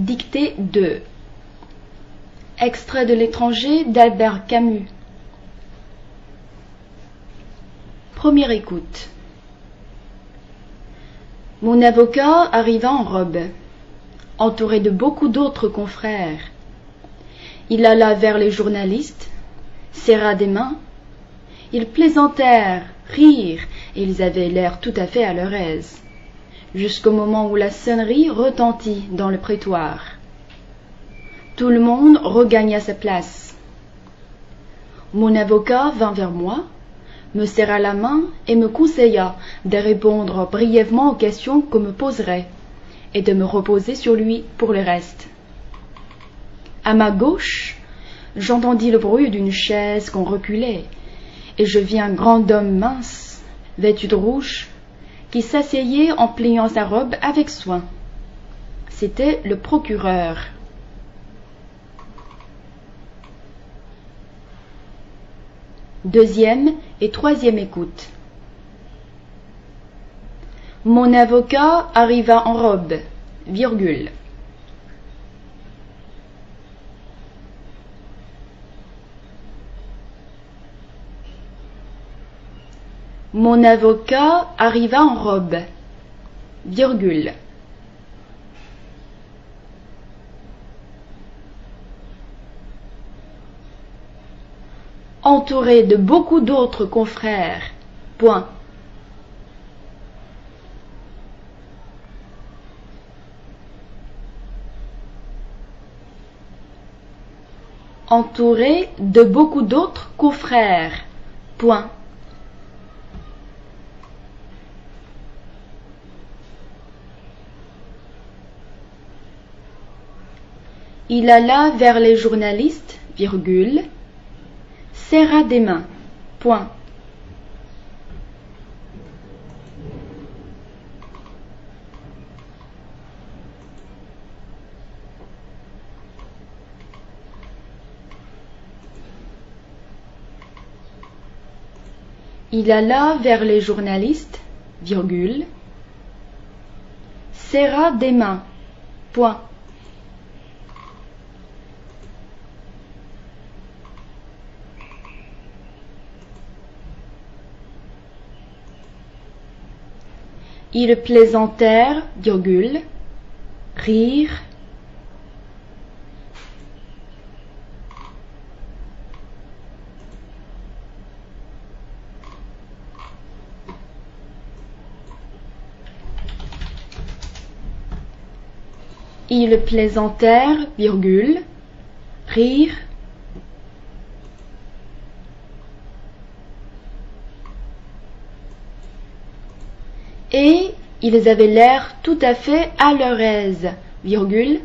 Dictée 2 Extrait de l'étranger d'Albert Camus Première écoute Mon avocat arriva en robe, entouré de beaucoup d'autres confrères. Il alla vers les journalistes, serra des mains. Ils plaisantèrent, rirent, et ils avaient l'air tout à fait à leur aise, jusqu'au moment où la sonnerie retentit dans le prétoire. Tout le monde regagna sa place. Mon avocat vint vers moi, me serra la main et me conseilla de répondre brièvement aux questions qu'on me poserait et de me reposer sur lui pour le reste. À ma gauche, j'entendis le bruit d'une chaise qu'on reculait, et je vis un grand homme mince, vêtu de rouge, qui s'asseyait en pliant sa robe avec soin. C'était le procureur. Deuxième et troisième écoute. Mon avocat arriva en robe, virgule. Mon avocat arriva en robe, virgule. Entouré de beaucoup d'autres confrères, point. entouré de beaucoup d'autres confrères. Point. Il alla vers les journalistes, virgule, serra des mains. Point. Il alla vers les journalistes, virgule, serra des mains. Point. Ils plaisantèrent, virgule, rire, Ils plaisantèrent, virgule, rire, et ils avaient l'air tout à fait à leur aise, virgule,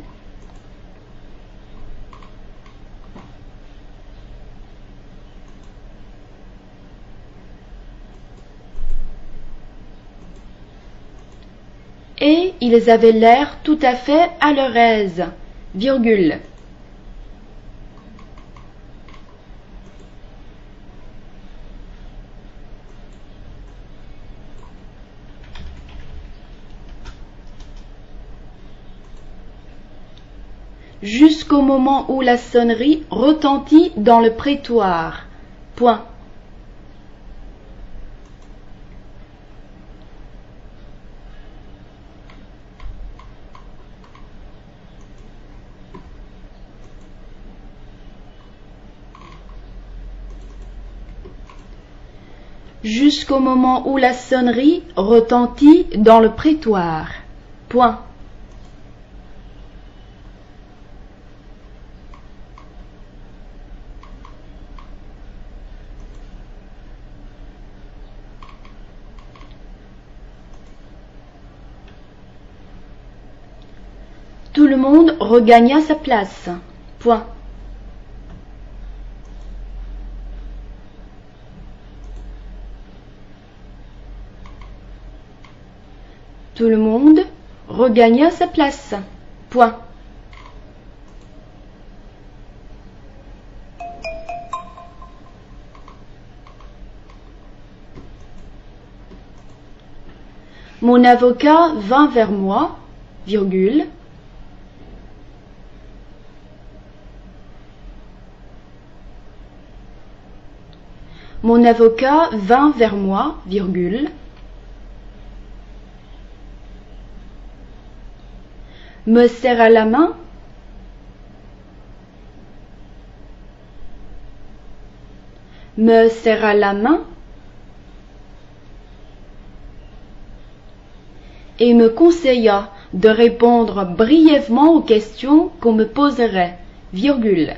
et ils avaient l'air tout à fait à leur aise, virgule. Jusqu'au moment où la sonnerie retentit dans le prétoire. Point. jusqu'au moment où la sonnerie retentit dans le prétoire. Point. Tout le monde regagna sa place. Point. Tout le monde regagna sa place. Point. Mon avocat vint vers moi, virgule, Mon avocat vint vers moi, virgule, me serra la main, me serra la main. Et me conseilla de répondre brièvement aux questions qu'on me poserait, virgule.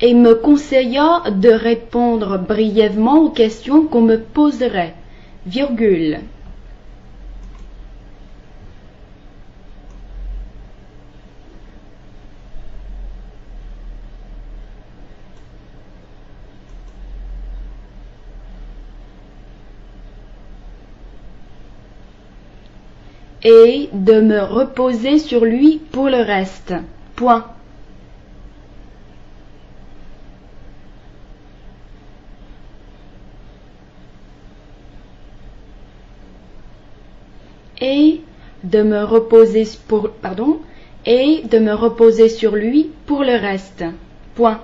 Et me conseilla de répondre brièvement aux questions qu'on me poserait, virgule. et de me reposer sur lui pour le reste. Point. Et de me reposer pour pardon et de me reposer sur lui pour le reste. Point.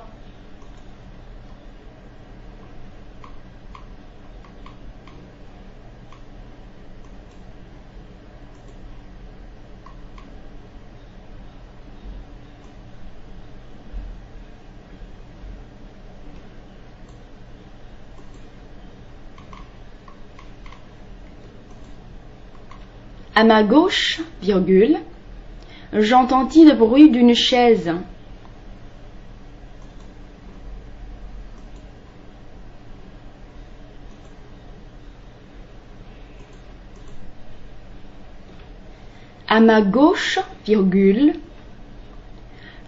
À ma gauche, virgule, j'entendis le bruit d'une chaise. À ma gauche, virgule,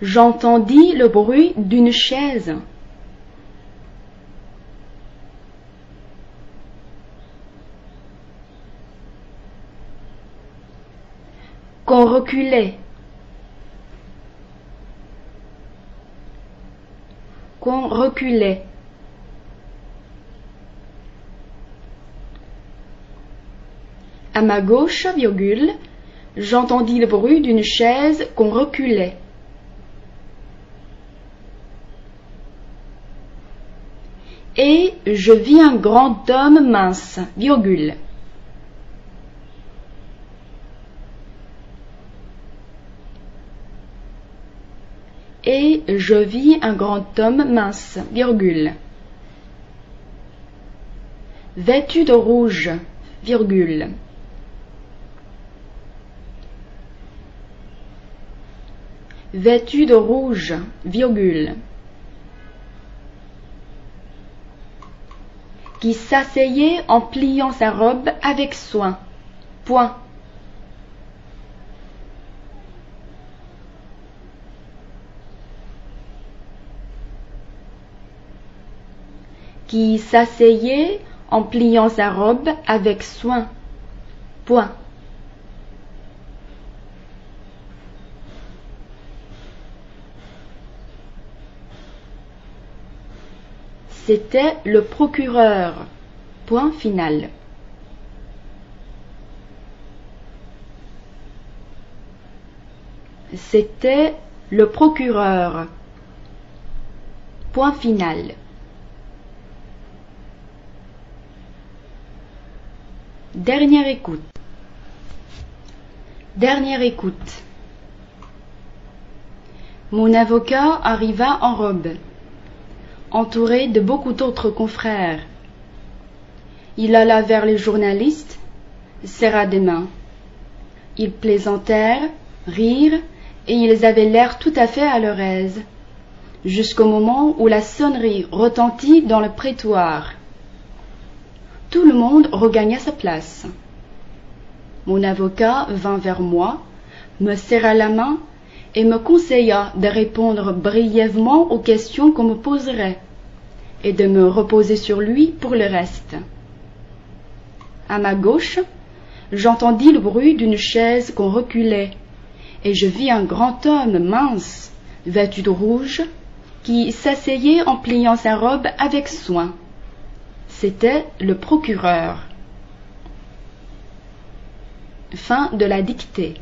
j'entendis le bruit d'une chaise. Qu'on reculait, qu'on reculait. À ma gauche, virgule, j'entendis le bruit d'une chaise qu'on reculait. Et je vis un grand homme mince, virgule. Et je vis un grand homme mince, virgule, vêtu de rouge, virgule, vêtu de rouge, virgule, qui s'asseyait en pliant sa robe avec soin. Point. Qui s'asseyait en pliant sa robe avec soin. Point. C'était le procureur. Point final. C'était le procureur. Point final. Dernière écoute. Dernière écoute. Mon avocat arriva en robe, entouré de beaucoup d'autres confrères. Il alla vers les journalistes, serra des mains. Ils plaisantèrent, rirent, et ils avaient l'air tout à fait à leur aise, jusqu'au moment où la sonnerie retentit dans le prétoire. Tout le monde regagna sa place. Mon avocat vint vers moi, me serra la main et me conseilla de répondre brièvement aux questions qu'on me poserait et de me reposer sur lui pour le reste. À ma gauche, j'entendis le bruit d'une chaise qu'on reculait et je vis un grand homme mince, vêtu de rouge, qui s'asseyait en pliant sa robe avec soin. C'était le procureur. Fin de la dictée.